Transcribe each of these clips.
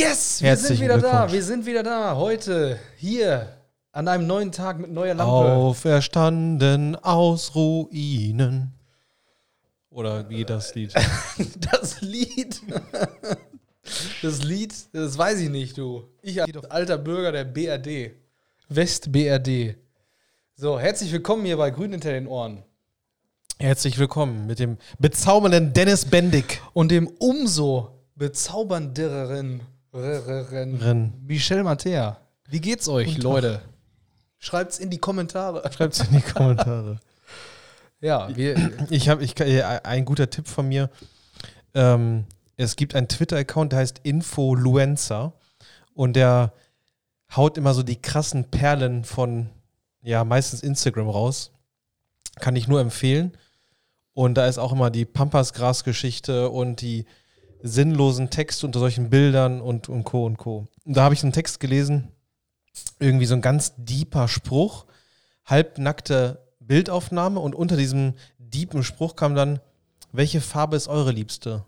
Yes, wir Herzlichen sind wieder da. Wir sind wieder da. Heute hier an einem neuen Tag mit neuer Lampe. Auferstanden aus Ruinen. Oder wie geht das Lied? Das Lied. Das Lied, das weiß ich nicht, du. Ich als alter Bürger der BRD. West BRD. So, herzlich willkommen hier bei Grün hinter den Ohren. Herzlich willkommen mit dem bezaubernden Dennis Bendig. Und dem umso bezaubernderen Ren. Michel Mattea. Wie geht's euch, Leute? Schreibt's in die Kommentare. Schreibt es in die Kommentare. Ja, wir, Ich habe ich, äh, ein guter Tipp von mir. Ähm, es gibt einen Twitter-Account, der heißt Influencer. Und der haut immer so die krassen Perlen von, ja, meistens Instagram raus. Kann ich nur empfehlen. Und da ist auch immer die Pampasgras-Geschichte und die sinnlosen Texte unter solchen Bildern und, und Co. und Co. Und da habe ich einen Text gelesen, irgendwie so ein ganz deeper Spruch, halbnackte Bildaufnahme und unter diesem deepen Spruch kam dann, welche Farbe ist eure liebste?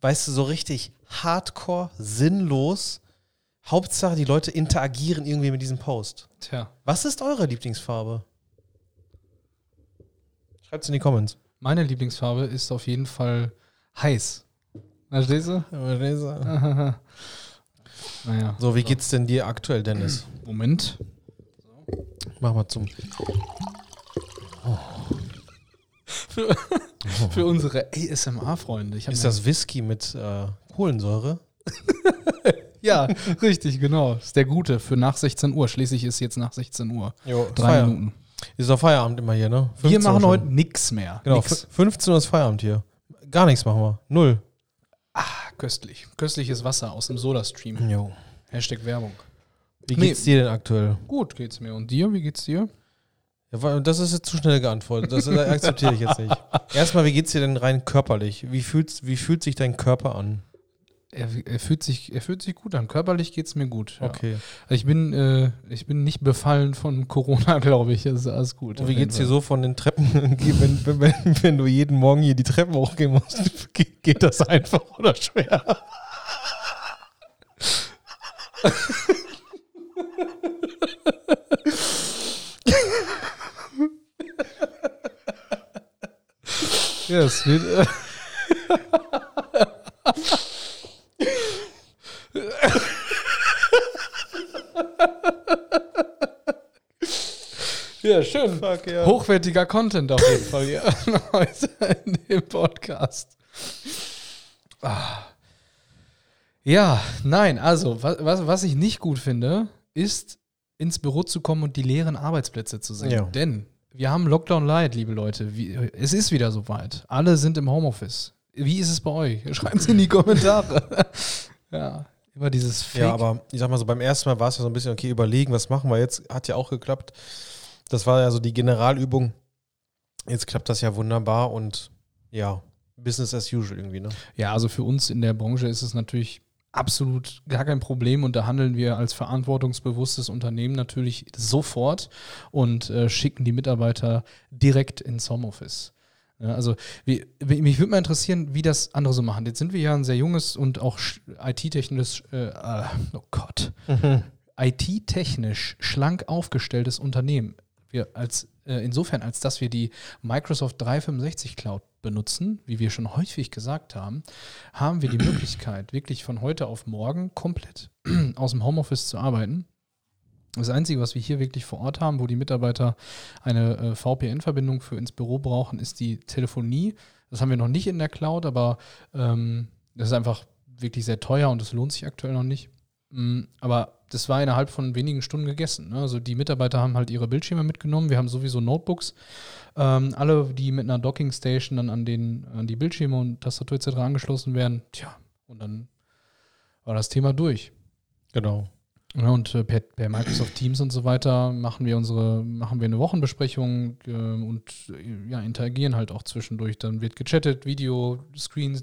Weißt du, so richtig hardcore, sinnlos. Hauptsache, die Leute interagieren irgendwie mit diesem Post. tja, Was ist eure Lieblingsfarbe? Schreibt es in die Comments. meine Lieblingsfarbe ist auf jeden Fall heiß. Verstehst du? Naja. So, wie geht's denn dir aktuell, Dennis? Moment. Mach mal zum. Für unsere ASMR-Freunde. Ist das Whisky mit äh, Kohlensäure? Ja, richtig, genau. Das ist der gute für nach 16 Uhr. Schließlich ist jetzt nach 16 Uhr. Jo, Drei Minuten. Ist doch Feierabend immer hier, ne? Wir 15 machen heute nix mehr. Genau, Nix. f- 15 Uhr ist Feierabend hier. Gar nichts machen wir. Null. Köstlich. Köstliches Wasser aus dem Soda-Stream. Jo. Hashtag Werbung. Wie Nee. geht's dir denn aktuell? Gut geht's mir. Und dir? Wie geht's dir? Ja, das ist jetzt zu schnell geantwortet. Das akzeptiere ich jetzt nicht. Erstmal, wie geht's dir denn rein körperlich? Wie fühlt, wie fühlt sich dein Körper an? Er, er, fühlt sich, er fühlt sich gut an. Körperlich geht's mir gut. Ja. Okay. Ich bin, äh, ich bin nicht befallen von Corona, glaube ich. Das ist alles gut. Und wie geht's dir so von den Treppen, wenn, wenn, wenn, wenn du jeden Morgen hier die Treppen hochgehen musst? Geht, geht das einfach oder schwer? Ja, es wird. Ja, schön. Fuck, ja. Hochwertiger Content auf jeden Fall hier heute in dem Podcast. Ah. Ja, nein, also, was, was, was ich nicht gut finde, ist, ins Büro zu kommen und die leeren Arbeitsplätze zu sehen. Ja. Denn wir haben Lockdown Light, liebe Leute. Wie, es ist wieder soweit. Alle sind im Homeoffice. Wie ist es bei euch? Schreibt es in die Kommentare. ja, über dieses Fake. Ja, aber ich sag mal so, beim ersten Mal war es ja so ein bisschen, okay, überlegen, was machen wir jetzt? Hat ja auch geklappt. Das war ja so die Generalübung. Jetzt klappt das ja wunderbar und ja, Business as usual irgendwie, ne? Ja, also für uns in der Branche ist es natürlich absolut gar kein Problem und da handeln wir als verantwortungsbewusstes Unternehmen natürlich sofort und äh, schicken die Mitarbeiter direkt ins Homeoffice. Ja, also wie, mich würde mal interessieren, wie das andere so machen. Jetzt sind wir ja ein sehr junges und auch sch- IT-technisch, äh, äh, oh Gott, IT-technisch schlank aufgestelltes Unternehmen. Wir als, äh, insofern, als dass wir die Microsoft 365 Cloud benutzen, wie wir schon häufig gesagt haben, haben wir die Möglichkeit, wirklich von heute auf morgen komplett aus dem Homeoffice zu arbeiten. Das Einzige, was wir hier wirklich vor Ort haben, wo die Mitarbeiter eine äh, VPN-Verbindung für ins Büro brauchen, ist die Telefonie. Das haben wir noch nicht in der Cloud, aber ähm, das ist einfach wirklich sehr teuer und das lohnt sich aktuell noch nicht. Mm, Aber das war innerhalb von wenigen Stunden gegessen. Ne? Also die Mitarbeiter haben halt ihre Bildschirme mitgenommen. Wir haben sowieso Notebooks. Ähm, alle, die mit einer Docking Station dann an, den, an die Bildschirme und Tastatur etc. angeschlossen werden, tja, und dann war das Thema durch. Genau. Ja, und äh, per, per Microsoft Teams und so weiter machen wir unsere, machen wir eine Wochenbesprechung äh, und ja, interagieren halt auch zwischendurch. Dann wird gechattet, Video, Screen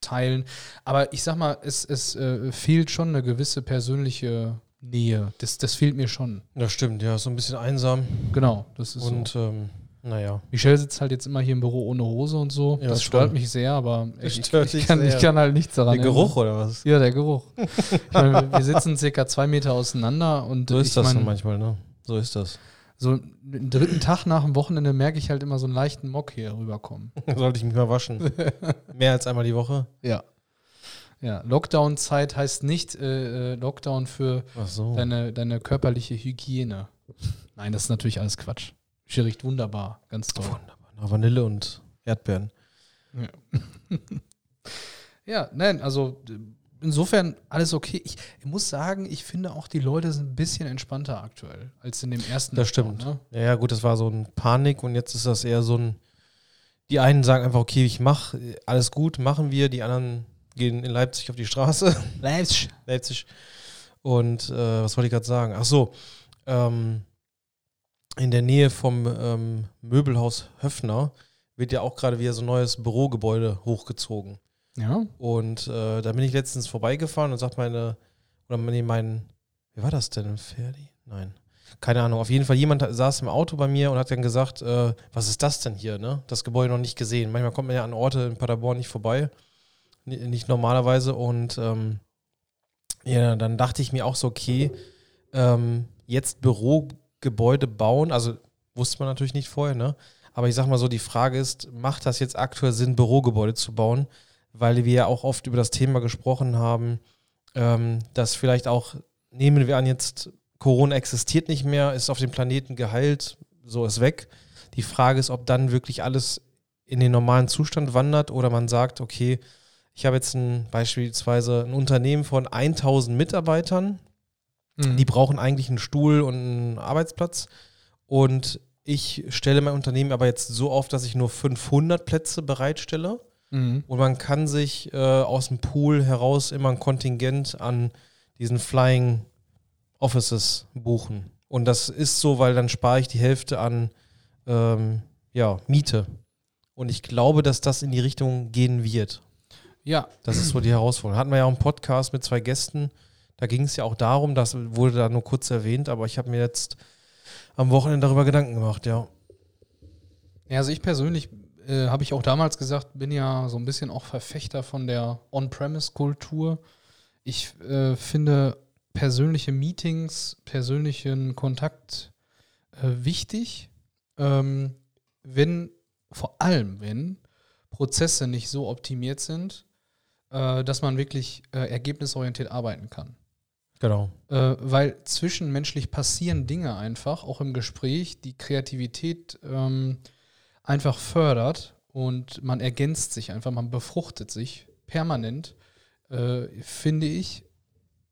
teilen. Aber ich sag mal, es, es äh, fehlt schon eine gewisse persönliche Nähe. Das, das fehlt mir schon. Das stimmt, ja, so ein bisschen einsam. Genau, das ist Und so. ähm, naja. Michelle sitzt halt jetzt immer hier im Büro ohne Hose und so. Ja, das stört mich sehr, aber ich, ich, dich kann, sehr. ich kann halt nichts daran Der Geruch oder was? Ja, der Geruch. ich meine, wir sitzen circa zwei Meter auseinander und So ist ich das meine, so manchmal, ne? So ist das. So den dritten Tag nach dem Wochenende merke ich halt immer so einen leichten Mock hier rüberkommen. Sollte ich mich mal waschen. Mehr als einmal die Woche. Ja. Ja, Lockdown-Zeit heißt nicht äh, äh, Lockdown für so. deine, deine körperliche Hygiene. Nein, das ist natürlich alles Quatsch. Sie riecht wunderbar, ganz toll. Wunderbar. Vanille und Erdbeeren. Ja, nein, also insofern alles okay. Ich, ich muss sagen, ich finde auch, die Leute sind ein bisschen entspannter aktuell als in dem ersten Das stimmt. Ne? Ja, ja, gut, das war so ein Panik und jetzt ist das eher so ein. Die einen sagen einfach, okay, ich mach, alles gut, machen wir. Die anderen gehen in Leipzig auf die Straße. Leipzig. Leipzig. Und äh, was wollte ich gerade sagen? Ach so, ähm, in der Nähe vom ähm, Möbelhaus Höfner wird ja auch gerade wieder so ein neues Bürogebäude hochgezogen. Ja. Und äh, da bin ich letztens vorbeigefahren und sagt meine, oder nee, mein, wie war das denn? Ferdi? Nein. Keine Ahnung. Auf jeden Fall, jemand saß im Auto bei mir und hat dann gesagt, äh, was ist das denn hier, ne? Das Gebäude noch nicht gesehen. Manchmal kommt man ja an Orte in Paderborn nicht vorbei. Nicht normalerweise. Und ähm, ja, dann dachte ich mir auch so, okay, ähm, jetzt Bürogebäude bauen, also wusste man natürlich nicht vorher, ne? Aber ich sag mal so, die Frage ist, macht das jetzt aktuell Sinn, Bürogebäude zu bauen? Weil wir ja auch oft über das Thema gesprochen haben, ähm, dass vielleicht auch, nehmen wir an, jetzt Corona existiert nicht mehr, ist auf dem Planeten geheilt, so ist weg. Die Frage ist, ob dann wirklich alles in den normalen Zustand wandert oder man sagt, okay, ich habe jetzt ein, beispielsweise ein Unternehmen von 1000 Mitarbeitern, Mhm. die brauchen eigentlich einen Stuhl und einen Arbeitsplatz. Und ich stelle mein Unternehmen aber jetzt so auf, dass ich nur 500 Plätze bereitstelle. Mhm. Und man kann sich äh, aus dem Pool heraus immer ein Kontingent an diesen Flying Offices buchen. Und das ist so, weil dann spare ich die Hälfte an ähm, ja, Miete. Und ich glaube, dass das in die Richtung gehen wird. Ja, Das ist so die Herausforderung. Hatten wir ja auch einen Podcast mit zwei Gästen. Da ging es ja auch darum, das wurde da nur kurz erwähnt, aber ich habe mir jetzt am Wochenende darüber Gedanken gemacht, ja. Ja, also ich persönlich äh, habe ich auch damals gesagt, bin ja so ein bisschen auch Verfechter von der On-Premise-Kultur. Ich äh, finde persönliche Meetings, persönlichen Kontakt äh, wichtig, ähm, wenn, vor allem wenn Prozesse nicht so optimiert sind, äh, dass man wirklich äh, ergebnisorientiert arbeiten kann. Genau. Äh, weil zwischenmenschlich passieren Dinge einfach, auch im Gespräch, die Kreativität ähm, einfach fördert und man ergänzt sich einfach, man befruchtet sich permanent, äh, finde ich,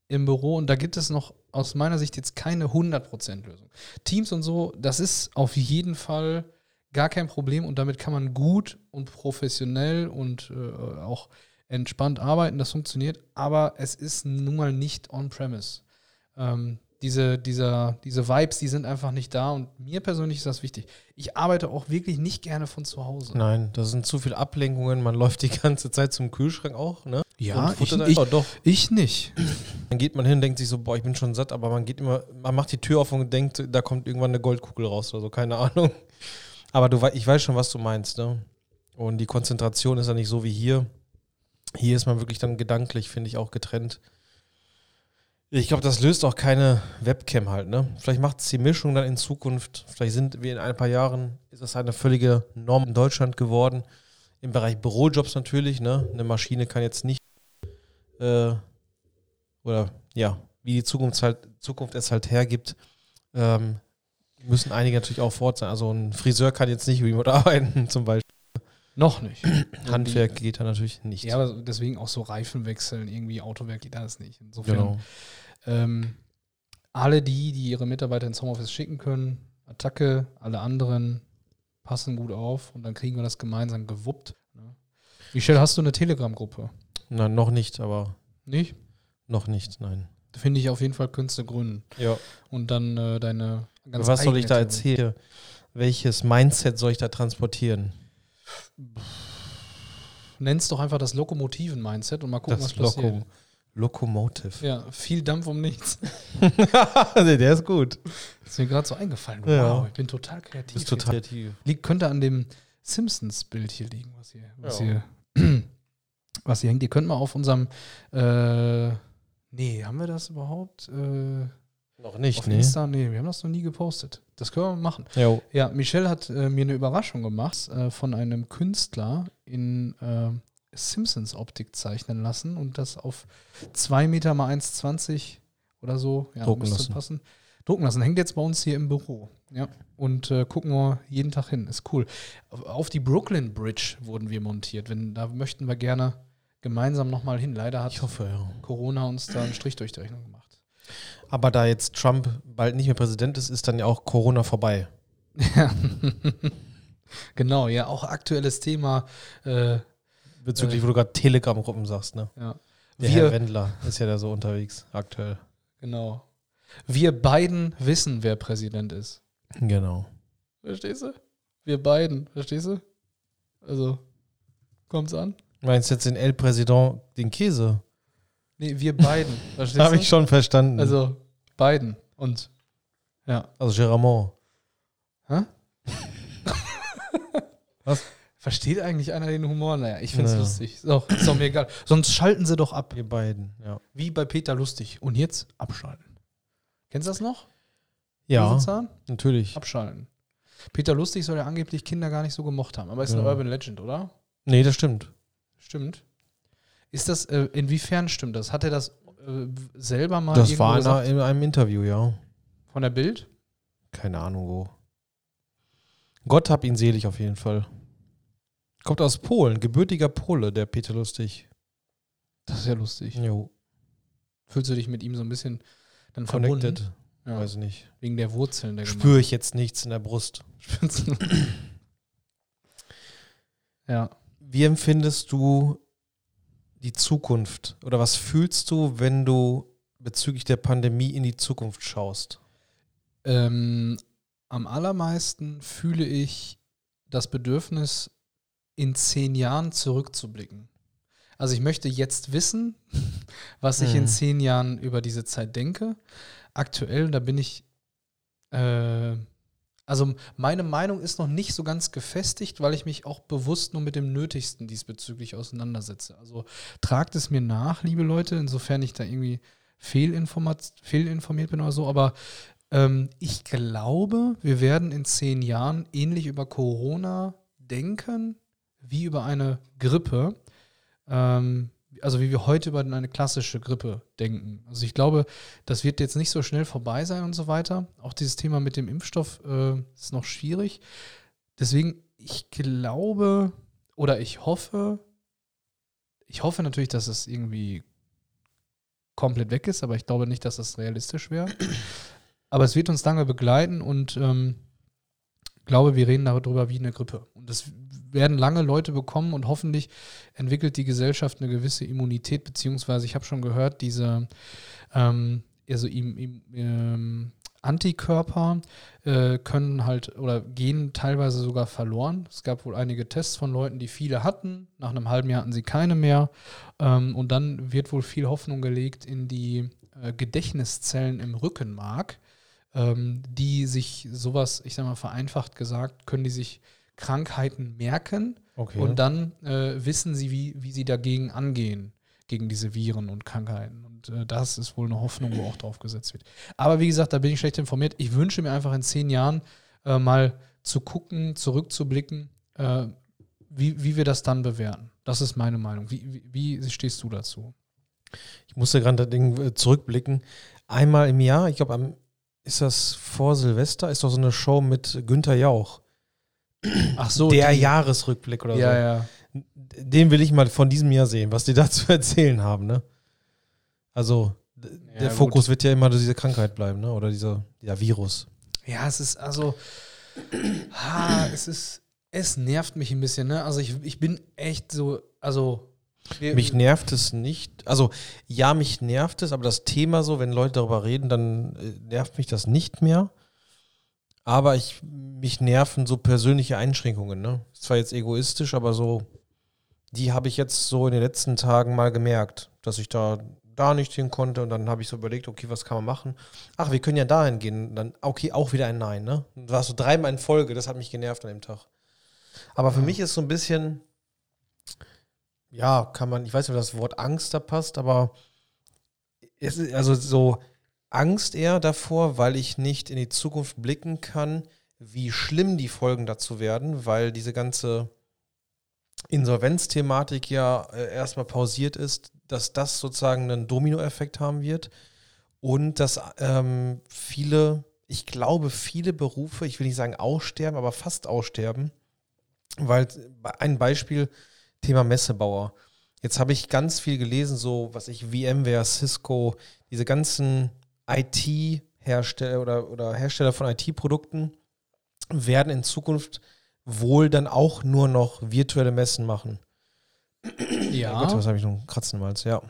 im Büro. Und da gibt es noch aus meiner Sicht jetzt keine 100% Lösung. Teams und so, das ist auf jeden Fall gar kein Problem und damit kann man gut und professionell und äh, auch entspannt arbeiten, das funktioniert, aber es ist nun mal nicht on-premise. Ähm, diese, dieser, diese Vibes, die sind einfach nicht da und mir persönlich ist das wichtig. Ich arbeite auch wirklich nicht gerne von zu Hause. Nein, das sind zu viele Ablenkungen. Man läuft die ganze Zeit zum Kühlschrank auch, ne? Ja, ich, ich, doch. ich nicht. Dann geht man hin, denkt sich so, boah, ich bin schon satt, aber man geht immer, man macht die Tür auf und denkt, da kommt irgendwann eine Goldkugel raus oder so, keine Ahnung. Aber du, ich weiß schon, was du meinst, ne? Und die Konzentration ist ja nicht so wie hier. Hier ist man wirklich dann gedanklich, finde ich, auch getrennt. Ich glaube, das löst auch keine Webcam halt, ne? Vielleicht macht es die Mischung dann in Zukunft. Vielleicht sind wir in ein paar Jahren, ist das eine völlige Norm in Deutschland geworden. Im Bereich Bürojobs natürlich, ne? Eine Maschine kann jetzt nicht äh, oder ja, wie die Zukunft halt, Zukunft es halt hergibt, ähm, müssen einige natürlich auch fort sein. Also ein Friseur kann jetzt nicht remote arbeiten, zum Beispiel. Noch nicht. Handwerk geht da natürlich nicht. Ja, aber deswegen auch so Reifen wechseln, irgendwie Autowerk geht das nicht. Insofern, genau. ähm, alle die, die ihre Mitarbeiter ins Homeoffice schicken können, Attacke, alle anderen passen gut auf und dann kriegen wir das gemeinsam gewuppt. Ne? Michelle, hast du eine Telegram-Gruppe? Na, noch nicht, aber Nicht? noch nicht, nein. Finde ich auf jeden Fall Künste gründen. Ja. Und dann äh, deine ganz Was soll ich da erzählen? Welches Mindset soll ich da transportieren? Nenn's doch einfach das Lokomotiven-Mindset und mal gucken, Das was passiert. Loco Locomotive. Ja, viel Dampf um nichts. nee, der ist gut. ist mir gerade so eingefallen. Ja. Wow, ich bin total kreativ. Bist total kreativ. Liegt, könnte an dem Simpsons-Bild hier liegen, was hier, was, Ja. hier, was hier hängt. Ihr könnt mal auf unserem, äh, nee, haben wir das überhaupt? Äh, Noch nicht, auf ne? Insta? Nee, wir haben das noch nie gepostet. Das können wir machen. Jo. Ja, Michelle hat äh, mir eine Überraschung gemacht äh, von einem Künstler in äh, Simpsons-Optik zeichnen lassen und das auf 2 Meter mal 1,20 oder so ja, Drucken lassen. passen. Drucken lassen. Hängt jetzt bei uns hier im Büro. Ja. Und äh, gucken wir jeden Tag hin. Ist cool. Auf- die Brooklyn Bridge wurden wir montiert. Wenn, da möchten wir gerne gemeinsam nochmal hin. Leider hat Ich hoffe, ja. Corona uns da einen Strich durch die Rechnung gemacht. Aber da jetzt Trump bald nicht mehr Präsident ist, ist dann ja auch Corona vorbei. Ja. genau, ja, auch aktuelles Thema. Äh, Bezüglich, Äh. wo du gerade Telegram-Gruppen sagst, ne? ja. Der Herr Wir, Wendler ist ja da so unterwegs aktuell. genau. Wir beiden wissen, wer Präsident ist. Genau. Verstehst du? Wir beiden, verstehst du? Also, kommt's an? Du meinst jetzt den El Président, den Käse? Nee, wir beiden, Habe ich schon verstanden. Also, beiden. Und, ja. also Géramont. Hä? Was? Versteht eigentlich einer den Humor? Naja, ich find's Naja. lustig. Ist auch, ist auch mir egal. Sonst schalten sie doch ab. Wir beiden, ja. Wie bei Peter Lustig. Und jetzt abschalten. Kennst du das noch? Ja, natürlich. Abschalten. Peter Lustig soll ja angeblich Kinder gar nicht so gemocht haben. Aber ist eine Ja. Urban Legend, oder? Nee, das stimmt. Stimmt. Ist das, äh, inwiefern stimmt das? Hat er das äh, selber mal Das war einer- in einem Interview, ja. von der Bild? Keine Ahnung wo. Gott hab ihn selig auf jeden Fall. Kommt aus Polen, gebürtiger Pole, der Peter Lustig. Das ist ja lustig. Jo, Fühlst du dich mit ihm so ein bisschen dann connected. verbunden? Ja, Weiß nicht. wegen der Wurzeln der Spüre ich jetzt nichts in der Brust. Ja. Wie empfindest du die Zukunft? Oder was fühlst du, wenn du bezüglich der Pandemie in die Zukunft schaust? Ähm, am allermeisten fühle ich das Bedürfnis, in zehn Jahren zurückzublicken. Also ich möchte jetzt wissen, was ich in Mhm. zehn Jahren über diese Zeit denke. Aktuell, da bin ich, äh, also meine Meinung ist noch nicht so ganz gefestigt, weil ich mich auch bewusst nur mit dem Nötigsten diesbezüglich auseinandersetze. Also tragt es mir nach, liebe Leute, insofern ich da irgendwie fehlinformiert bin oder so, aber ähm, ich glaube, wir werden in zehn Jahren ähnlich über Corona denken wie über eine Grippe. Ähm, also wie wir heute über eine klassische Grippe denken. Also ich glaube, das wird jetzt nicht so schnell vorbei sein und so weiter. Auch dieses Thema mit dem Impfstoff äh, ist noch schwierig. Deswegen, ich glaube oder ich hoffe, ich hoffe natürlich, dass es irgendwie komplett weg ist, aber ich glaube nicht, dass das realistisch wäre. Aber es wird uns lange begleiten und ähm, glaube, wir reden darüber wie eine Grippe. Und das werden lange Leute bekommen und hoffentlich entwickelt die Gesellschaft eine gewisse Immunität, beziehungsweise ich habe schon gehört, diese ähm, also im, im, ähm, Antikörper äh, können halt oder gehen teilweise sogar verloren. Es gab wohl einige Tests von Leuten, die viele hatten. Nach einem halben Jahr hatten sie keine mehr. Ähm, und dann wird wohl viel Hoffnung gelegt in die äh, Gedächtniszellen im Rückenmark, ähm, die sich sowas, ich sag mal vereinfacht gesagt, können die sich Krankheiten merken Okay. und dann äh, wissen sie, wie, wie sie dagegen angehen, gegen diese Viren und Krankheiten. Und äh, das ist wohl eine Hoffnung, wo auch drauf gesetzt wird. Aber wie gesagt, da bin ich schlecht informiert. Ich wünsche mir einfach in zehn Jahren äh, mal zu gucken, zurückzublicken, äh, wie, wie wir das dann bewerten. Das ist meine Meinung. Wie, wie, wie stehst du dazu? Ich musste gerade das Ding äh, zurückblicken. Einmal im Jahr, ich glaube, am ist das vor Silvester, ist doch so eine Show mit Günther Jauch. Ach so, der die- Jahresrückblick oder Ja, so. ja. Den will ich mal von diesem Jahr sehen, was die da zu erzählen haben, ne? Also, Ja, der gut. Fokus wird ja immer diese Krankheit bleiben, ne? Oder dieser, dieser Virus. Ja, es ist also, ha, es ist, es nervt mich ein bisschen, ne? Also ich, ich bin echt so, also Mich nervt es nicht. Also, ja, mich nervt es, aber das Thema so, wenn Leute darüber reden, dann äh, nervt mich das nicht mehr. Aber ich, mich nerven so persönliche Einschränkungen. Ne? Ist zwar jetzt egoistisch, aber so, die habe ich jetzt so in den letzten Tagen mal gemerkt, dass ich da, da nicht hin konnte. Und dann habe ich so überlegt, okay, was kann man machen? Ach, wir können ja dahin gehen. Dann, okay, auch wieder ein Nein. Ne? Du warst so dreimal in Folge, das hat mich genervt an dem Tag. Aber für mich ist so ein bisschen, ja, kann man, ich weiß nicht, ob das Wort Angst da passt, aber es ist also so Angst eher davor, weil ich nicht in die Zukunft blicken kann, wie schlimm die Folgen dazu werden, weil diese ganze Insolvenzthematik ja äh, erstmal pausiert ist, dass das sozusagen einen Dominoeffekt haben wird und dass ähm, viele, ich glaube, viele Berufe, ich will nicht sagen aussterben, aber fast aussterben, weil ein Beispiel, Thema Messebauer. Jetzt habe ich ganz viel gelesen, so was ich VMware, Cisco, diese ganzen IT-Hersteller oder, oder Hersteller von IT-Produkten werden in Zukunft wohl dann auch nur noch virtuelle Messen machen. ja. Oh Gott, was habe ich noch? Kratzen im Hals, ja.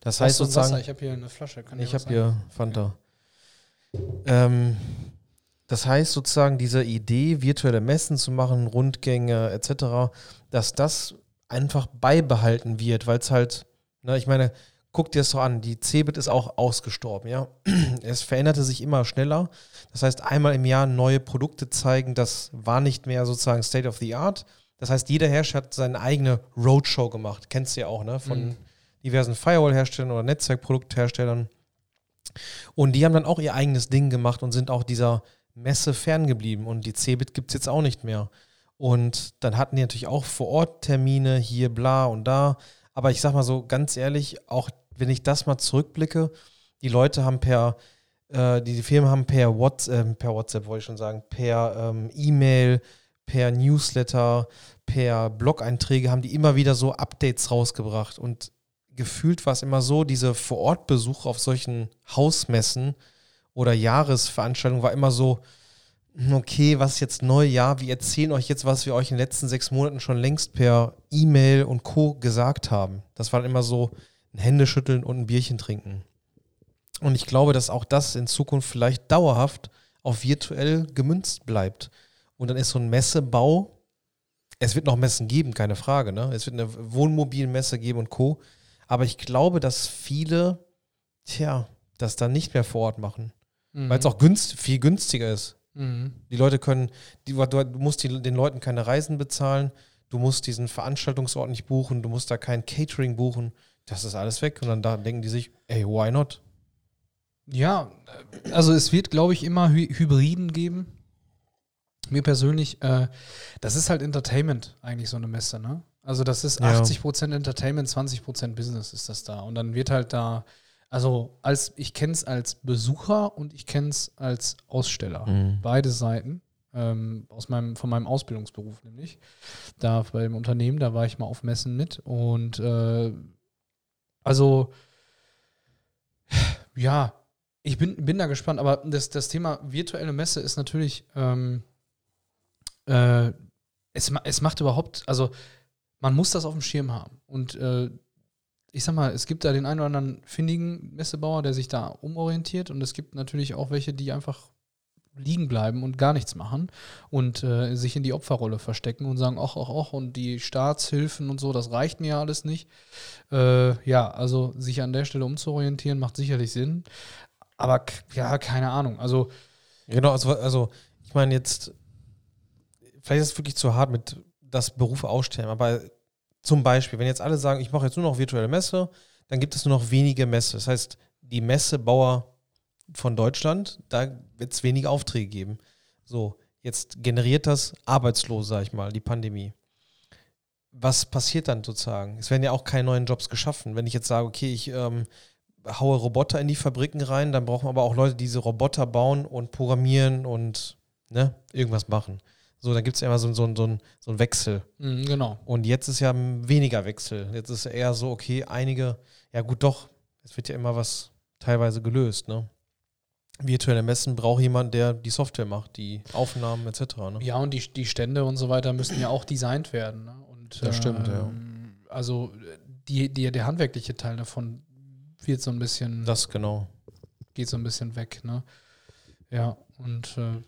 Das heißt sozusagen. Wasser? Ich habe hier eine Flasche. Kann Ich habe hier Fanta. Ähm, das heißt sozusagen, diese Idee, virtuelle Messen zu machen, Rundgänge etc., dass das einfach beibehalten wird, weil es halt, ne, ich meine, guck dir das so an, die Cebit ist auch ausgestorben, ja. Es veränderte sich immer schneller. Das heißt, einmal im Jahr neue Produkte zeigen, das war nicht mehr sozusagen State of the Art. Das heißt, jeder Hersteller hat seine eigene Roadshow gemacht. Kennst du ja auch, ne? Von Mhm. diversen Firewall-Herstellern oder Netzwerkproduktherstellern. Und die haben dann auch ihr eigenes Ding gemacht und sind auch dieser Messe ferngeblieben. Und die Cebit gibt es jetzt auch nicht mehr. Und dann hatten die natürlich auch vor Ort Termine, hier, bla und da. Aber ich sag mal so ganz ehrlich, auch wenn ich das mal zurückblicke, die Leute haben per, äh, die, die Firmen haben per WhatsApp, per WhatsApp wollte ich schon sagen, per ähm, E-Mail, per Newsletter, per Blog-Einträge haben die immer wieder so Updates rausgebracht. Und gefühlt war es immer so, diese Vor-Ort-Besuche auf solchen Hausmessen oder Jahresveranstaltungen war immer so, hm, okay, was ist jetzt neu? Ja, wir erzählen euch jetzt, was wir euch in den letzten sechs Monaten schon längst per E-Mail und Co. gesagt haben. Das war immer so ein Händeschütteln und ein Bierchen trinken. Und ich glaube, dass auch das in Zukunft vielleicht dauerhaft auf virtuell gemünzt bleibt. Und dann ist so ein Messebau, es wird noch Messen geben, keine Frage, ne? Es wird eine Wohnmobilmesse geben und Co. Aber ich glaube, dass viele, tja, das dann nicht mehr vor Ort machen. Mhm. Weil es auch günst, viel günstiger ist. Mhm. Die Leute können, die, du, du musst die, den Leuten keine Reisen bezahlen, du musst diesen Veranstaltungsort nicht buchen, du musst da kein Catering buchen. Das ist alles weg. Und dann da denken die sich, ey, why not? Ja, also es wird, glaube ich, immer Hy Hybriden geben. Mir persönlich, äh, das ist halt Entertainment eigentlich so eine Messe, ne? Also das ist Ja. 80% Entertainment, 20% Business ist das da. Und dann wird halt da, also als ich kenne es als Besucher und ich kenne es als Aussteller. Beide Seiten. Ähm, aus meinem, von meinem Ausbildungsberuf nämlich. Da beim Unternehmen, da war ich mal auf Messen mit. Und äh, also ja, ich bin, bin da gespannt, aber das, das Thema virtuelle Messe ist natürlich, ähm, äh, es, es macht überhaupt, also man muss das auf dem Schirm haben. Und äh, ich sag mal, es gibt da den einen oder anderen findigen Messebauer, der sich da umorientiert und es gibt natürlich auch welche, die einfach liegen bleiben und gar nichts machen und äh, sich in die Opferrolle verstecken und sagen, ach, ach, ach, und die Staatshilfen und so, das reicht mir ja alles nicht. Äh, ja, also sich an der Stelle umzuorientieren, macht sicherlich Sinn. Aber ja, keine Ahnung. Also, Genau, also, also ich meine jetzt, vielleicht ist es wirklich zu hart mit das Berufe ausstellen, aber zum Beispiel, wenn jetzt alle sagen, ich mache jetzt nur noch virtuelle Messe, dann gibt es nur noch wenige Messe. Das heißt, die Messebauer von Deutschland, da wird es wenige Aufträge geben. So, jetzt generiert das Arbeitslose, sag ich mal, die Pandemie. Was passiert dann sozusagen? Es werden ja auch keine neuen Jobs geschaffen. Wenn ich jetzt sage, okay, ich ähm, haue Roboter in die Fabriken rein, dann brauchen wir aber auch Leute, die diese Roboter bauen und programmieren und ne, irgendwas machen. So, dann gibt es ja immer so, so, so, ein- so einen Wechsel. mh, genau. Und jetzt ist ja weniger Wechsel. Jetzt ist eher so, okay, einige, ja gut, doch, es wird ja immer was teilweise gelöst, ne? Virtuelle Messen braucht jemand, der die Software macht, die Aufnahmen etc. Ne? Ja, und die, die Stände und so weiter müssen ja auch designt werden. Ne? Und, Das stimmt, ja. ähm, also die, die, der handwerkliche Teil davon wird so ein bisschen, Das genau. geht so ein bisschen weg, ne? Ja, und äh,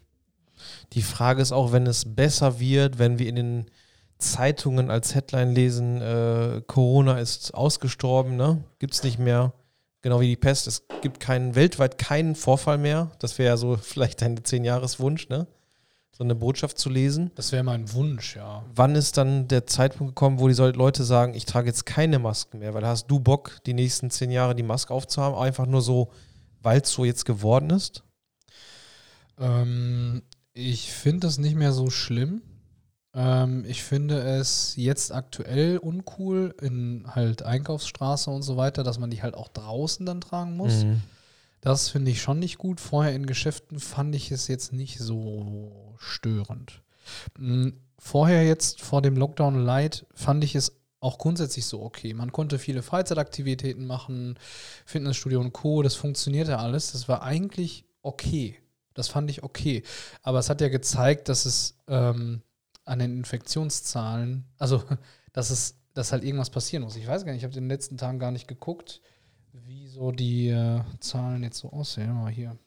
Die Frage ist auch, wenn es besser wird, wenn wir in den Zeitungen als Headline lesen, äh, Corona ist ausgestorben, ne? Gibt es nicht mehr. Genau wie die Pest. Es gibt keinen, weltweit keinen Vorfall mehr. Das wäre ja so vielleicht dein Zehn-Jahres-Wunsch, ne? So eine Botschaft zu lesen. das wäre mein Wunsch, ja. Wann ist dann der Zeitpunkt gekommen, wo die Leute sagen, ich trage jetzt keine Masken mehr? Weil hast du Bock, die nächsten zehn Jahre die Maske aufzuhaben? Einfach nur so, weil es so jetzt geworden ist? Ähm, ich finde es nicht mehr so schlimm. Ähm, ich finde es jetzt aktuell uncool in halt Einkaufsstraße und so weiter, dass man die halt auch draußen dann tragen muss. Mhm. Das finde ich schon nicht gut. Vorher in Geschäften fand ich es jetzt nicht so störend. Mm, Vorher jetzt vor dem Lockdown Light fand ich es auch grundsätzlich so okay. Man konnte viele Freizeitaktivitäten machen, Fitnessstudio und Co. Das funktionierte alles. Das war eigentlich okay. Das fand ich okay. Aber es hat ja gezeigt, dass es ähm, an den Infektionszahlen, also dass es, dass halt irgendwas passieren muss. Ich weiß gar nicht, ich habe in den letzten Tagen gar nicht geguckt, wie so die äh, Zahlen jetzt so aussehen. Mal hier.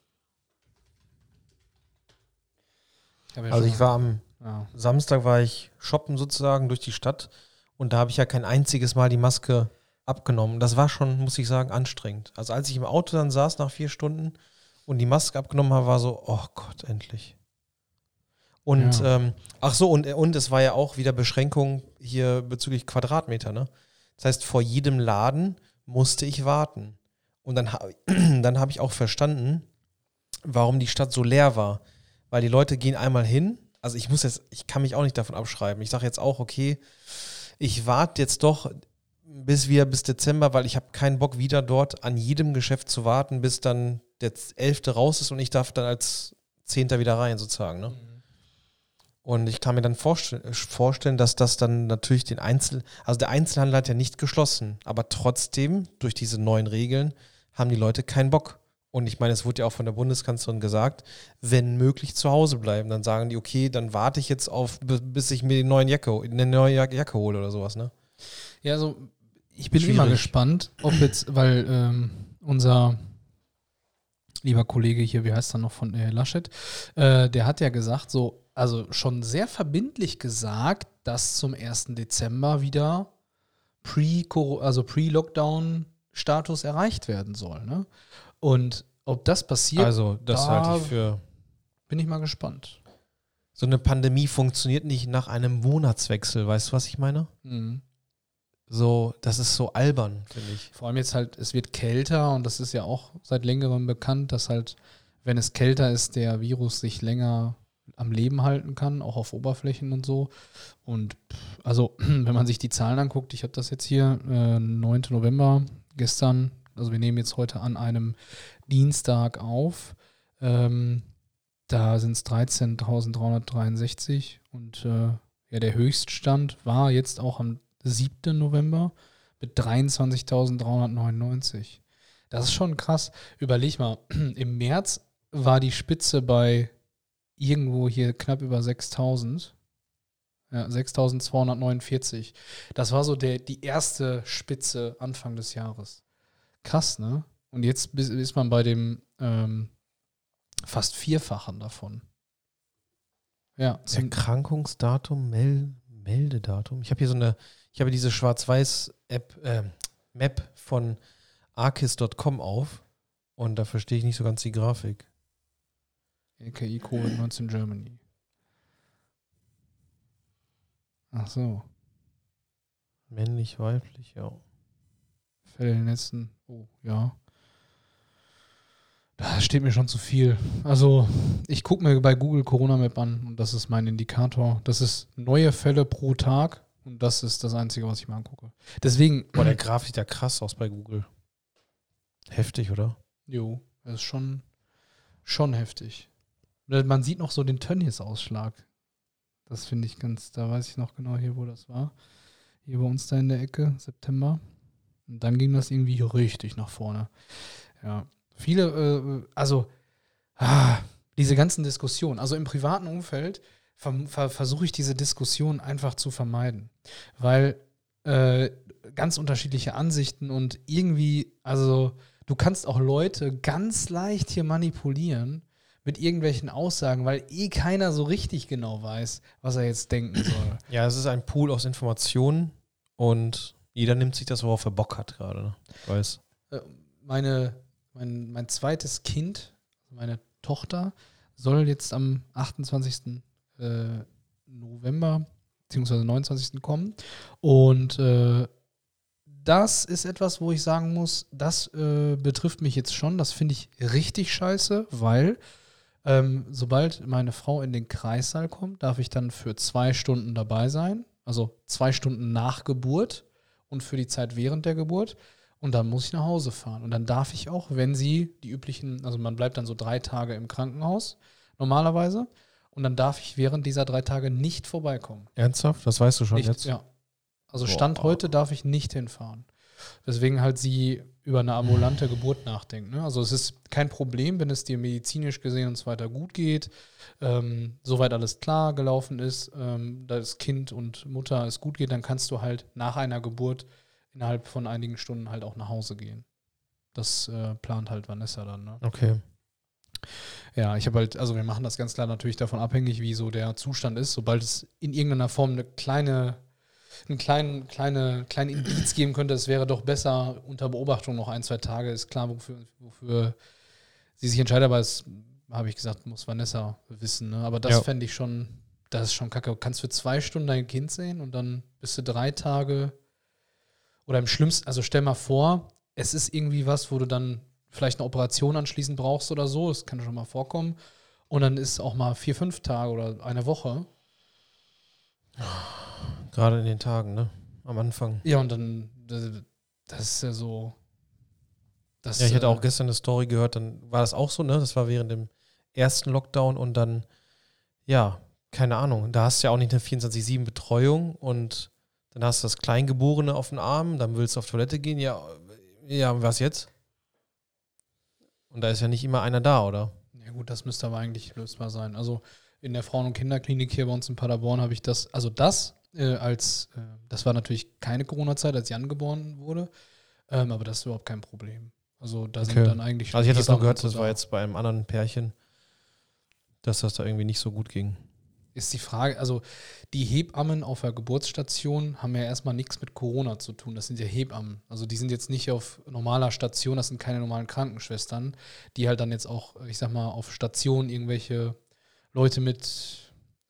hab ja Also ich war am ja. Samstag war ich shoppen sozusagen durch die Stadt und da habe ich ja kein einziges Mal die Maske abgenommen. Das war schon, muss ich sagen, anstrengend. Also als ich im Auto dann saß nach vier Stunden und die Maske abgenommen habe, war so, oh Gott, endlich. Und Ja. ähm, ach so, und, und es war ja auch wieder Beschränkung hier bezüglich Quadratmeter, ne? Das heißt, vor jedem Laden musste ich warten. Und dann, dann habe ich auch verstanden, warum die Stadt so leer war. Weil die Leute gehen einmal hin. Also ich muss jetzt, ich kann mich auch nicht davon abschreiben. Ich sage jetzt auch, okay, ich warte jetzt doch bis wir bis Dezember, weil ich habe keinen Bock wieder dort an jedem Geschäft zu warten, bis dann der 11. raus ist und ich darf dann als Zehnter wieder rein sozusagen. Ne? Und ich kann mir dann vorstell vorstellen, dass das dann natürlich den Einzel, also der Einzelhandel hat ja nicht geschlossen, aber trotzdem durch diese neuen Regeln haben die Leute keinen Bock. Und ich meine, es wurde ja auch von der Bundeskanzlerin gesagt, wenn möglich zu Hause bleiben. Dann sagen die, okay, dann warte ich jetzt auf, bi- bis ich mir die neuen Jacke, eine neue Jac- Jacke hole oder sowas, ne? Ja, also ich bin Schwierig. immer gespannt, ob jetzt, weil ähm, unser lieber Kollege hier, wie heißt er noch von äh, Laschet, äh, der hat ja gesagt, so, also schon sehr verbindlich gesagt, dass zum 1. Dezember wieder pre also Pre-Lockdown-Status erreicht werden soll. Ne? Und ob das passiert, Also, das da- halte ich für. bin ich mal gespannt. So eine Pandemie funktioniert nicht nach einem Monatswechsel, weißt du, was ich meine? Mhm. So, das ist so albern, finde ich. Vor allem jetzt halt, es wird kälter und das ist ja auch seit längerem bekannt, dass halt, wenn es kälter ist, der Virus sich länger am Leben halten kann, auch auf Oberflächen und so. Und also, wenn man sich die Zahlen anguckt, ich habe das jetzt hier, äh, 9. November, gestern, also wir nehmen jetzt heute an einem Dienstag auf, ähm, da sind es 13.363 und äh, ja, der Höchststand war jetzt auch am 7. November mit 23.399. Das ist schon krass. Überleg mal, im März war die Spitze bei irgendwo hier knapp über 6.000. Ja, 6.249. Das war so der, die erste Spitze Anfang des Jahres. Krass, ne? Und jetzt ist man bei dem ähm, fast Vierfachen davon. Ja, Erkrankungsdatum, Mel Meldedatum. Ich habe hier so eine, ich habe diese Schwarz-Weiß-App, äh, Map von arkis.com auf und da verstehe ich nicht so ganz die Grafik. LKI Covid-19 Germany. Ach so. Männlich, weiblich, ja. Fälle in den letzten. Oh, ja. Da steht mir schon zu viel. Also, ich gucke mir bei Google Corona Map an und das ist mein Indikator. Das ist neue Fälle pro Tag und das ist das Einzige, was ich mir angucke. Deswegen, Boah, der Graf sieht ja krass aus bei Google. Heftig, oder? jo, das ist schon, schon heftig. Man sieht noch so den Tönnies-Ausschlag. Das finde ich ganz, da weiß ich noch genau hier, wo das war. Hier bei uns da in der Ecke, September. Und dann ging das irgendwie richtig nach vorne. Ja. Viele, äh, also, ah, diese ganzen Diskussionen, also im privaten Umfeld ver ver versuche ich diese Diskussion einfach zu vermeiden. Weil äh, ganz unterschiedliche Ansichten und irgendwie, also du kannst auch Leute ganz leicht hier manipulieren mit irgendwelchen Aussagen, weil eh keiner so richtig genau weiß, was er jetzt denken soll. Ja, es ist ein Pool aus Informationen und jeder nimmt sich das, worauf er Bock hat gerade. Ne? Weiß. Äh, meine, mein, mein zweites Kind, meine Tochter, soll jetzt am 28. Äh, November bzw. 29. kommen. Und äh, das ist etwas, wo ich sagen muss, das äh, betrifft mich jetzt schon. Das finde ich richtig scheiße, weil ähm, sobald meine Frau in den Kreissaal kommt, darf ich dann für zwei Stunden dabei sein. Also zwei Stunden nach Geburt und für die Zeit während der Geburt. Und dann muss ich nach Hause fahren. Und dann darf ich auch, wenn sie die üblichen, also man bleibt dann so drei Tage im Krankenhaus normalerweise. Und dann darf ich während dieser drei Tage nicht vorbeikommen. Ernsthaft? Das weißt du schon nicht, jetzt? Ja. Also Stand Boah. heute darf ich nicht hinfahren. Weswegen halt sie über eine ambulante Geburt nachdenkt. Ne? Also es ist kein Problem, wenn es dir medizinisch gesehen und so weiter gut geht, ähm, soweit alles klar gelaufen ist, ähm, das Kind und Mutter es gut geht, dann kannst du halt nach einer Geburt innerhalb von einigen Stunden halt auch nach Hause gehen. Das äh, plant halt Vanessa dann. Ne? Okay. Ja, ich habe halt, also wir machen das ganz klar natürlich davon abhängig, wie so der Zustand ist. Sobald es in irgendeiner Form eine kleine, einen kleinen, kleine, kleinen Indiz geben könnte, es wäre doch besser unter Beobachtung noch ein, zwei Tage, ist klar, wofür, wofür sie sich entscheidet, aber es, habe ich gesagt, muss Vanessa wissen. Ne? Aber das Ja. fände ich schon, das ist schon kacke. Du kannst für zwei Stunden dein Kind sehen und dann bist du drei Tage oder im schlimmsten, also stell mal vor, es ist irgendwie was, wo du dann vielleicht eine Operation anschließend brauchst oder so, das kann schon mal vorkommen. Und dann ist auch mal vier, fünf Tage oder eine Woche. Gerade in den Tagen, ne? Am Anfang. Ja, und dann, das, ist ja so. Das, Ja, ich hatte äh, auch gestern eine Story gehört, dann war das auch so, ne? Das war während dem ersten Lockdown und dann, ja, keine Ahnung, da hast du ja auch nicht eine 24-7 Betreuung und dann hast du das Kleingeborene auf den Arm, dann willst du auf Toilette gehen, ja, ja, was jetzt? Und da ist ja nicht immer einer da, oder? Ja gut, das müsste aber eigentlich lösbar sein. Also in der Frauen- und Kinderklinik hier bei uns in Paderborn habe ich das, also das äh, als, äh, das war natürlich keine Corona-Zeit, als Jan geboren wurde, ähm, aber das ist überhaupt kein Problem. Also da sind Okay. dann eigentlich Also ich hatte das noch gehört, so das war da. jetzt bei einem anderen Pärchen, dass das da irgendwie nicht so gut ging. ist die Frage, also die Hebammen auf der Geburtsstation haben ja erstmal nichts mit Corona zu tun. Das sind ja Hebammen. Also die sind jetzt nicht auf normaler Station, das sind keine normalen Krankenschwestern, die halt dann jetzt auch, ich sag mal, auf Station irgendwelche Leute mit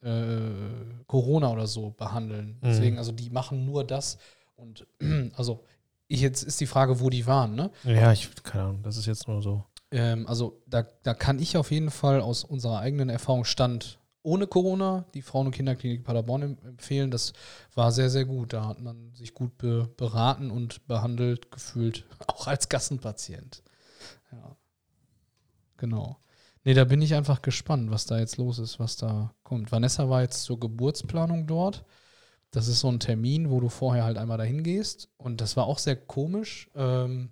äh, Corona oder so behandeln. Mhm. Deswegen, also die machen nur das. Und also ich jetzt ist die Frage, wo die waren, ne? Ja, ich, keine Ahnung, das ist jetzt nur so. Ähm, also da, da kann ich auf jeden Fall aus unserer eigenen Erfahrung Stand ohne Corona die Frauen- und Kinderklinik Paderborn em- empfehlen. Das war sehr, sehr gut. Da hat man sich gut be beraten und behandelt gefühlt, auch als Gassenpatient. Ja. Genau. Nee, da bin ich einfach gespannt, was da jetzt los ist, was da kommt. Vanessa war jetzt zur Geburtsplanung dort. Das ist so ein Termin, wo du vorher halt einmal dahin gehst. Und das war auch sehr komisch. Ähm,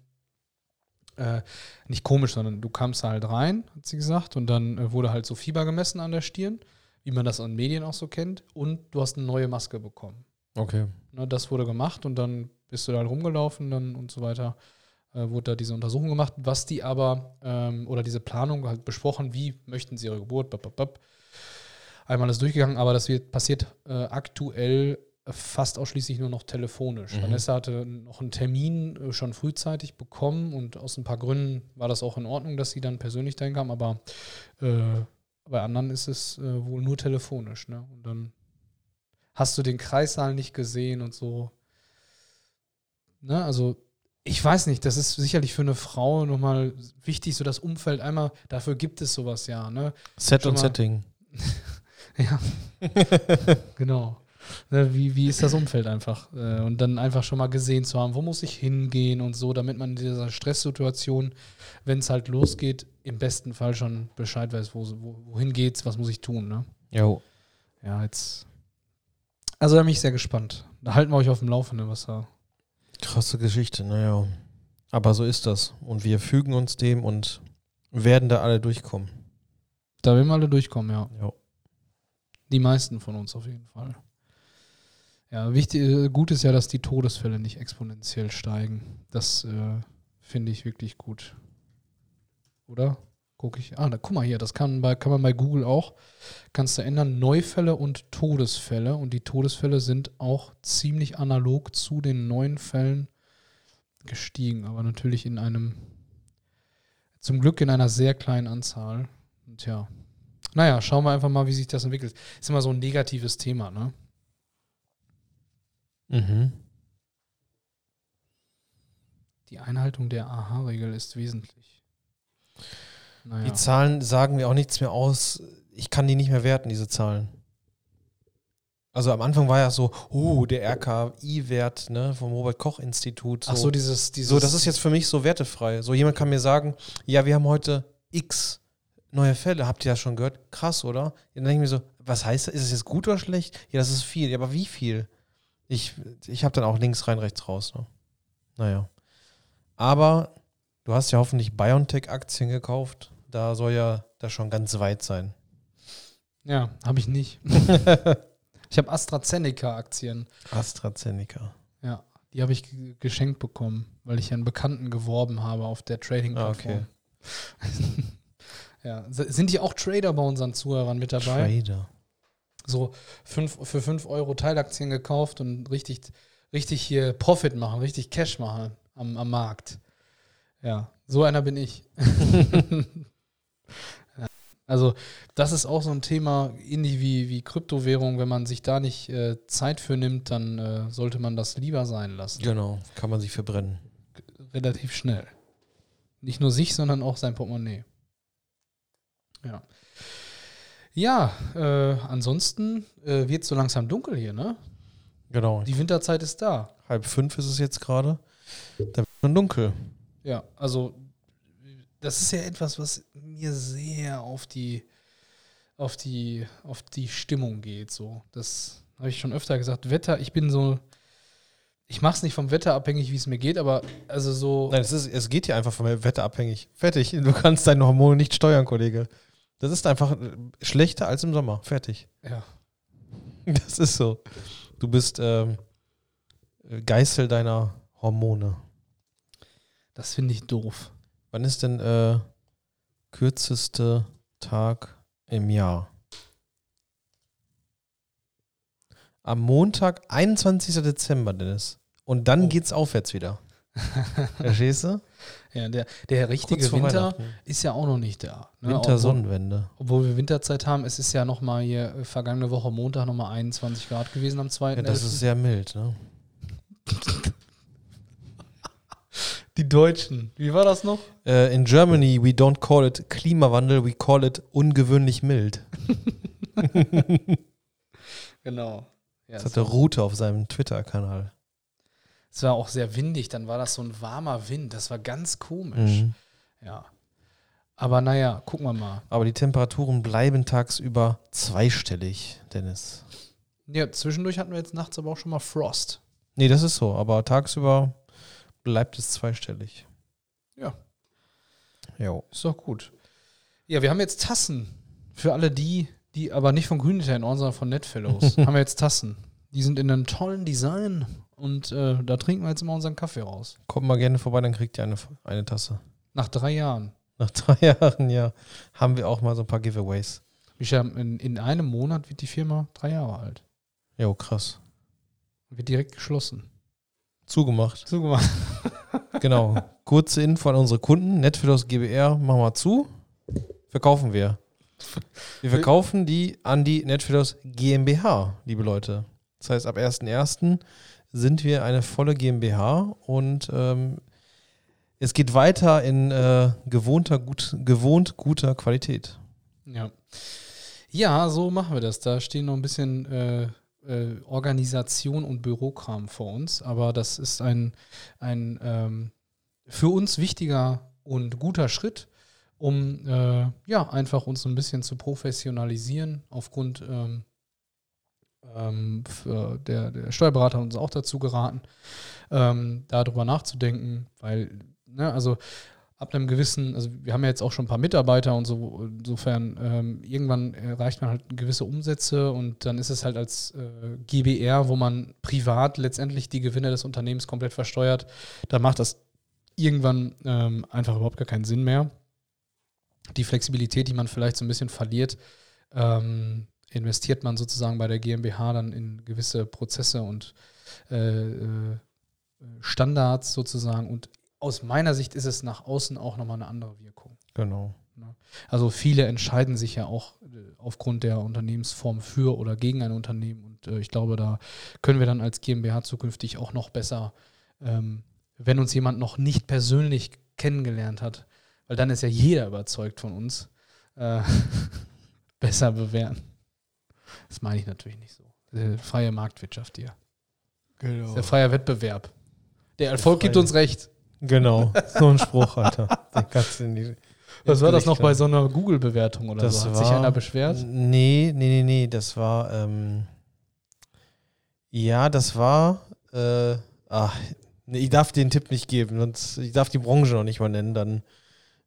äh, nicht komisch, sondern du kamst halt rein, hat sie gesagt, und dann äh, wurde halt so Fieber gemessen an der Stirn, wie man das an Medien auch so kennt, und du hast eine neue Maske bekommen. Okay. Ne, das wurde gemacht und dann bist du da halt rumgelaufen dann und so weiter. Äh, wurde da diese Untersuchung gemacht, was die aber, ähm, oder diese Planung halt besprochen, wie möchten sie ihre Geburt, bap, bap, bap. einmal ist durchgegangen, aber das wird passiert äh, aktuell fast ausschließlich nur noch telefonisch. Mhm. Vanessa hatte noch einen Termin äh, schon frühzeitig bekommen und aus ein paar Gründen war das auch in Ordnung, dass sie dann persönlich dahin kam, aber äh, bei anderen ist es äh, wohl nur telefonisch. Ne? Und dann hast du den Kreissaal nicht gesehen und so. Ne? Also ich weiß nicht, das ist sicherlich für eine Frau nochmal wichtig, so das Umfeld einmal, dafür gibt es sowas ja, ne? Set Schon und mal- Setting. Ja. genau. Ne, Wie, wie ist das Umfeld einfach? Äh, Und dann einfach schon mal gesehen zu haben, wo muss ich hingehen und so, damit man in dieser Stresssituation, wenn es halt losgeht, im besten Fall schon Bescheid weiß, wo, wo, wohin geht's, was muss ich tun, ne? Jo. Ja, jetzt. Also da bin ich sehr gespannt. Da halten wir euch auf dem Laufenden, was da. Krasse Geschichte, naja. Aber so ist das. Und wir fügen uns dem und werden da alle durchkommen. Da werden wir alle durchkommen, ja. Jo. Die meisten von uns auf jeden Fall. Ja, wichtig, äh, gut ist ja, dass die Todesfälle nicht exponentiell steigen. Das äh, finde ich wirklich gut. Oder? Gucke ich. Ah, da, guck mal hier, das kann, bei, kann man bei Google auch. Kannst du ändern, Neufälle und Todesfälle. Und die Todesfälle sind auch ziemlich analog zu den neuen Fällen gestiegen, aber natürlich in einem, zum Glück in einer sehr kleinen Anzahl. Und ja, naja, schauen wir einfach mal, wie sich das entwickelt. Ist immer so ein negatives Thema, ne? Mhm. Die Einhaltung der AHA-Regel ist wesentlich. Naja. Die Zahlen sagen mir auch nichts mehr aus. Ich kann die nicht mehr werten, diese Zahlen. Also am Anfang war ja so, oh, der RKI-Wert ne, vom Robert-Koch-Institut. So. Ach so, dieses, dieses. so, das ist jetzt für mich so wertefrei. So, jemand kann mir sagen, ja, wir haben heute X neue Fälle. Habt ihr das schon gehört? Krass, oder? Dann denke ich mir so, was heißt das? Ist es jetzt gut oder schlecht? Ja, das ist viel. Ja, aber wie viel? Ich, ich habe dann auch links rein, rechts raus. Ne? Naja. Aber du hast ja hoffentlich BioNTech-Aktien gekauft. Da soll ja das schon ganz weit sein. Ja, habe ich nicht. ich habe AstraZeneca-Aktien. AstraZeneca. Ja, die habe ich geschenkt bekommen, weil ich einen Bekannten geworben habe auf der Trading-Plattform. Ah, okay. ja, sind die auch Trader bei unseren Zuhörern mit dabei? Trader. So fünf, für 5 Euro Teilaktien gekauft und richtig, richtig hier Profit machen, richtig Cash machen am, am Markt. Ja, so einer bin ich. Also, das ist auch so ein Thema, ähnlich wie, wie Kryptowährung. Wenn man sich da nicht äh, Zeit für nimmt, dann äh, sollte man das lieber sein lassen. Genau, kann man sich verbrennen. Relativ schnell. Nicht nur sich, sondern auch sein Portemonnaie. Ja. Ja, äh, ansonsten äh, wird es so langsam dunkel hier, ne? Genau. Die Winterzeit ist da. Halb fünf ist es jetzt gerade. Da wird schon dunkel. Ja, also das ist ja etwas, was mir sehr auf die auf die auf die Stimmung geht. So, das habe ich schon öfter gesagt. Wetter, ich bin so, ich mache es nicht vom Wetter abhängig, wie es mir geht, aber also so. Nein, es, ist, es geht hier einfach vom Wetter abhängig. Fertig. Du kannst deine Hormone nicht steuern, Kollege. Das ist einfach schlechter als im Sommer. Fertig. Ja, Das ist so. Du bist ähm, Geißel deiner Hormone. das finde ich doof. Wann ist denn äh, kürzeste Tag im Jahr? Am Montag, 21. Dezember, Dennis. Und dann Oh. geht's aufwärts wieder. Verstehst du? Ja, der, der richtige Winter ist ja auch noch nicht da. Ne? Obwohl, Wintersonnenwende. obwohl wir Winterzeit haben, es ist ja noch mal hier äh, vergangene Woche Montag noch mal 21 Grad gewesen am 2. Ja, das ist sehr mild, ne? Deutschen. Wie war das noch? Äh, in Germany, we don't call it Klimawandel, we call it ungewöhnlich mild. Genau. Ja, Das hat der Rute auf seinem Twitter-Kanal. Es war auch sehr windig, dann war das so ein warmer Wind. Das war ganz komisch. Mhm. Ja. Aber naja, gucken wir mal. Aber die Temperaturen bleiben tagsüber zweistellig, Dennis. Ja, zwischendurch hatten wir jetzt nachts aber auch schon mal Frost. Nee, das ist so, aber tagsüber bleibt es zweistellig. Ja. Jo. Ist doch gut. Ja, wir haben jetzt Tassen. Für alle die, die aber nicht von Grünliter Ort, sondern von Netfellows, haben wir jetzt Tassen. Die sind in einem tollen Design und äh, da trinken wir jetzt immer unseren Kaffee raus. Kommt mal gerne vorbei, dann kriegt ihr eine, eine Tasse. Nach drei Jahren. Nach drei Jahren, ja, haben wir auch mal so ein paar Giveaways. Micha, in, in einem Monat wird die Firma drei Jahre alt. Jo, krass. Wird direkt geschlossen. Zugemacht. Zugemacht. Genau. Kurze Info an unsere Kunden. Netfilos GBR machen wir zu. Verkaufen wir. Wir verkaufen die an die Netfilos GmbH, liebe Leute. Das heißt, ab 1.1. sind wir eine volle GmbH und ähm, es geht weiter in äh, gewohnter, gut, gewohnt guter Qualität. Ja. Ja, so machen wir das. Da stehen noch ein bisschen äh, äh, Organisation und Bürokram vor uns, aber das ist ein, ein ähm, für uns wichtiger und guter Schritt, um äh, ja einfach uns ein bisschen zu professionalisieren aufgrund ähm, ähm, der, der Steuerberater hat uns auch dazu geraten, ähm, darüber nachzudenken, weil, ne, also ab einem gewissen, also wir haben ja jetzt auch schon ein paar Mitarbeiter und so, insofern ähm, irgendwann erreicht man halt gewisse Umsätze und dann ist es halt als äh, GBR, wo man privat letztendlich die Gewinne des Unternehmens komplett versteuert, da macht das irgendwann ähm, einfach überhaupt gar keinen Sinn mehr. Die Flexibilität, die man vielleicht so ein bisschen verliert, ähm, investiert man sozusagen bei der GmbH dann in gewisse Prozesse und äh, äh, Standards sozusagen und aus meiner Sicht ist es nach außen auch nochmal eine andere Wirkung. Genau. Also viele entscheiden sich ja auch äh, aufgrund der Unternehmensform für oder gegen ein Unternehmen. Und äh, ich glaube, da können wir dann als GmbH zukünftig auch noch besser, ähm, wenn uns jemand noch nicht persönlich kennengelernt hat, weil dann ist ja jeder überzeugt von uns, äh, besser bewerten. Das meine ich natürlich nicht so. Äh, freie Marktwirtschaft hier. Genau. Der freie Wettbewerb. Der Erfolg gibt freie- uns recht. Genau. So ein Spruch, Alter. Den kannst du nicht. Was war das noch bei so einer Google-Bewertung oder Das so? Hat war, sich einer beschwert? Nee, nee, nee, nee. Das war, ähm, ja, das war, äh, ach, nee, ich darf den Tipp nicht geben, sonst, ich darf die Branche noch nicht mal nennen, dann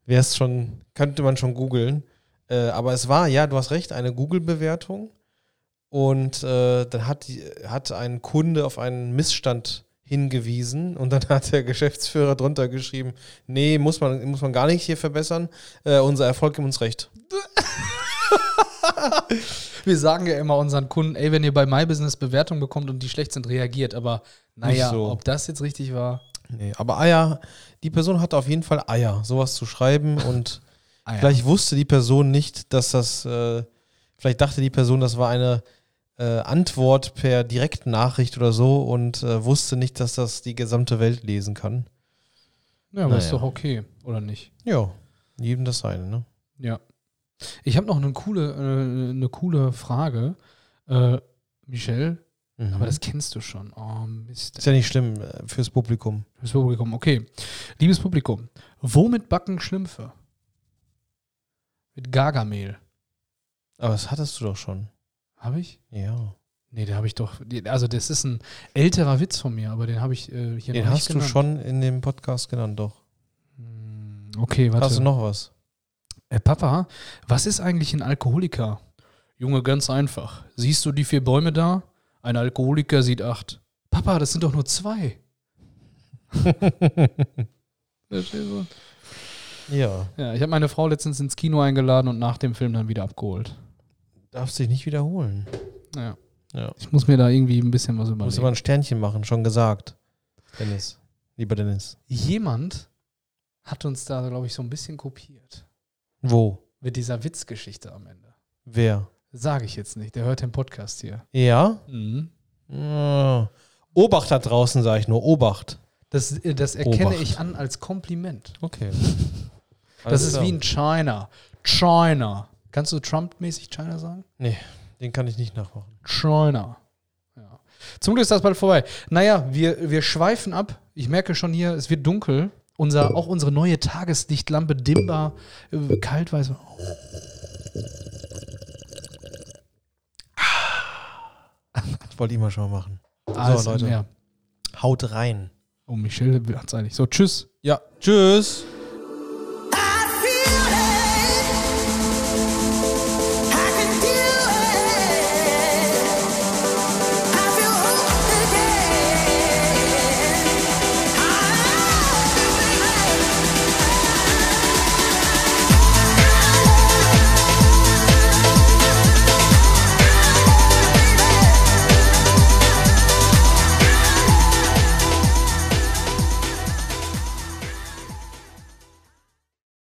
wäre es schon, könnte man schon googeln. Äh, aber es war, ja, du hast recht, eine Google-Bewertung. Und äh, dann hat, die, hat ein Kunde auf einen Missstand hingewiesen und dann hat der Geschäftsführer drunter geschrieben, nee, muss man, muss man gar nicht hier verbessern, äh, unser Erfolg gibt uns recht. Wir sagen ja immer unseren Kunden, ey, wenn ihr bei MyBusiness Bewertung bekommt und die schlecht sind, reagiert. Aber naja, so. ob das jetzt richtig war. Nee, aber Eier, die Person hatte auf jeden Fall Eier, sowas zu schreiben und vielleicht wusste die Person nicht, dass das, äh, vielleicht dachte die Person, das war eine äh, Antwort per Direktnachricht oder so und äh, wusste nicht, dass das die gesamte Welt lesen kann. ja, aber ist naja. doch okay, oder nicht? Ja, jedem das seine, ne? Ja. Ich habe noch eine coole, äh, eine coole Frage. Äh, Michelle, Mhm. aber das kennst du schon. Oh, Mist. ist ja nicht schlimm äh, fürs Publikum. Fürs Publikum, okay. Liebes Publikum, womit backen Schlümpfe? Mit Gargamel. Aber das hattest du doch schon. Habe ich? Ja. Nee, den habe ich doch. Also, das ist ein älterer Witz von mir, aber den habe ich äh, hier Den noch nicht hast du schon in dem Podcast genannt, doch. Hm, Okay, warte. Hast du noch was? Äh, Papa, was ist eigentlich ein Alkoholiker? Junge, ganz einfach. Siehst du die vier Bäume da? Ein Alkoholiker sieht acht. Papa, das sind doch nur zwei. Ja. ja, ich habe meine Frau letztens ins Kino eingeladen und nach dem Film dann wieder abgeholt. Darfst dich nicht wiederholen. Ja. Ja. Ich muss mir da irgendwie ein bisschen was Muss immer überlegen. ein Sternchen machen, schon gesagt. Dennis. Lieber Dennis. Jemand hat uns da, glaube ich, so ein bisschen kopiert. Wo? Mit dieser Witzgeschichte am Ende. Wer? Sage ich jetzt nicht. Der hört den Podcast hier. Ja? Mhm. Ah. Obacht da draußen, sage ich nur. Obacht. Das, äh, das erkenne Obacht. ich an als Kompliment. Okay. Das ist wie in China. China. Kannst du Trump-mäßig China sagen? Nee, den kann ich nicht nachmachen. China. Ja. Zum Glück ist das bald vorbei. Naja, wir, wir schweifen ab. Ich merke schon hier, es wird dunkel. Unser, auch unsere neue Tageslichtlampe dimmbar, äh, kalt weiß. Das wollte ich mal schon mal machen. ASMR. Leute. Haut rein. Oh, Michelle hat es eigentlich. So, tschüss. Ja. Tschüss.